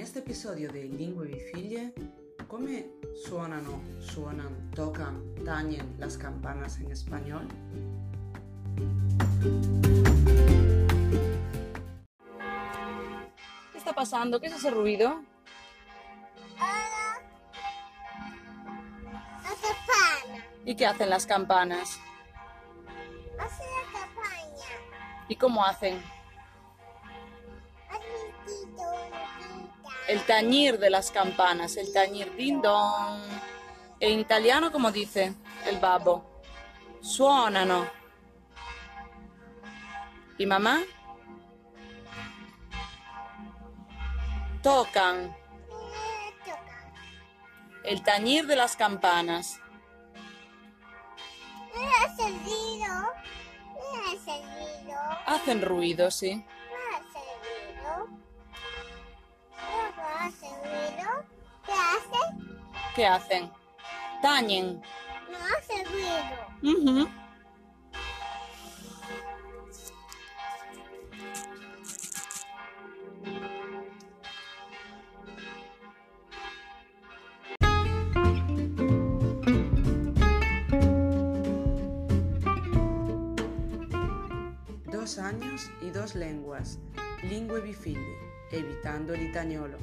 episodio di Lingue di Figlie, come suonano, suonan, tocan, tañen las campanas en español? ¿Qué está pasando? ¿Qué es ese ruido? La campana. ¿Y qué hacen las campanas? Hace la campaña. ¿Y cómo hacen? El tañir de las campanas, el tañir din don. En italiano, como dice el babo? Suonano. ¿Y mamá? Tocan. Toca. El tañir de las campanas. Hacen ruido, sí. ¿Qué hacen? Tañen. No ha servido. Ujú. Dos años y dos lenguas, lingue figli, evitando l'italiano.